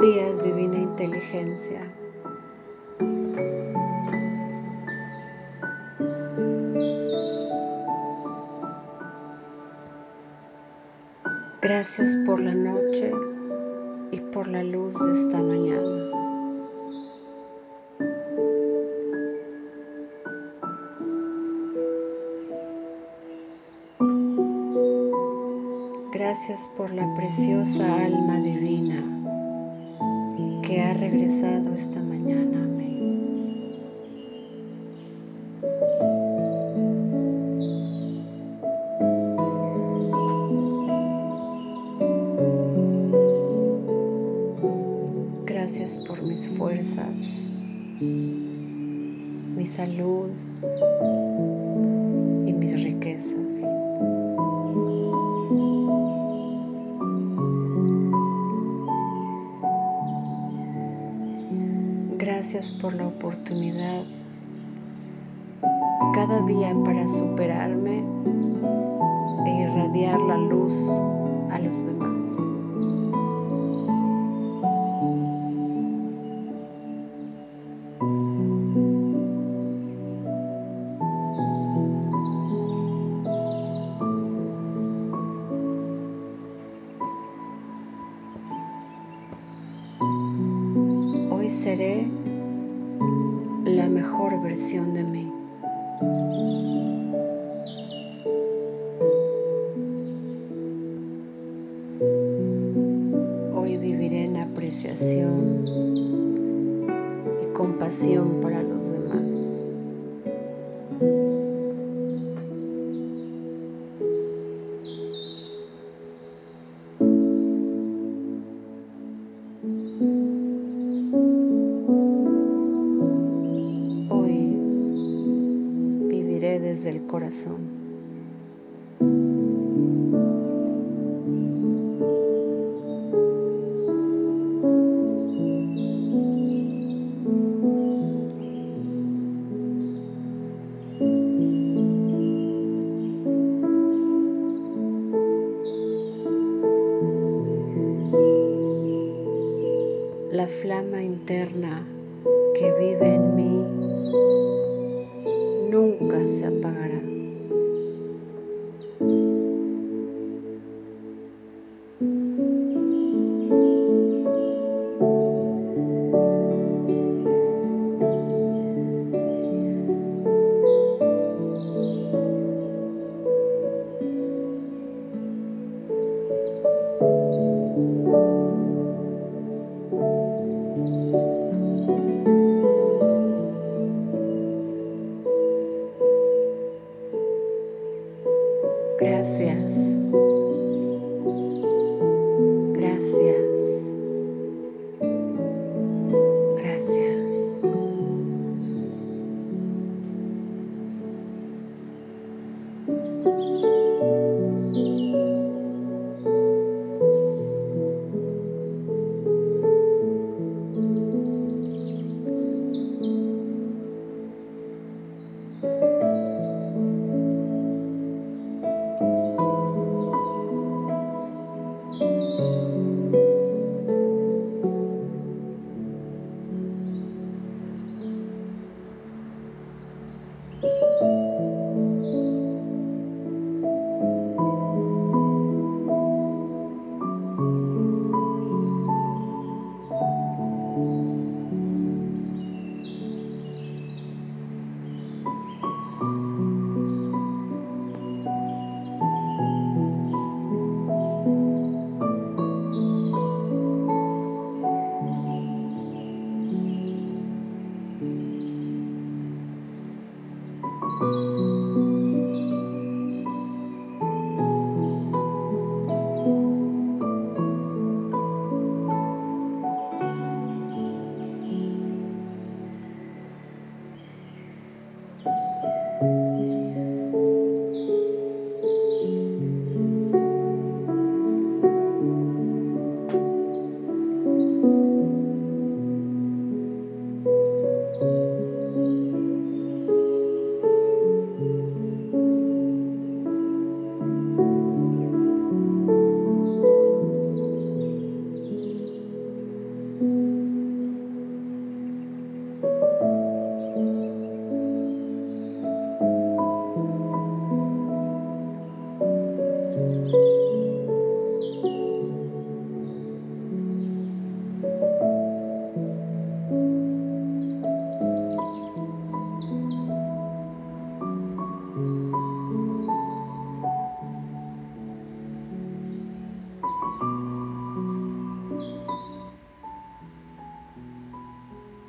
Días, Divina Inteligencia. Gracias por la noche y por la luz de esta mañana. Gracias por la preciosa alma divina que ha regresado esta mañana a mí. Gracias por mis fuerzas, mi salud Gracias por la oportunidad cada día para superarme e irradiar la luz a los demás. Seré la mejor versión de mí. Hoy viviré en apreciación y compasión para desde el corazón. La flama interna que vive en mí nunca se apagará.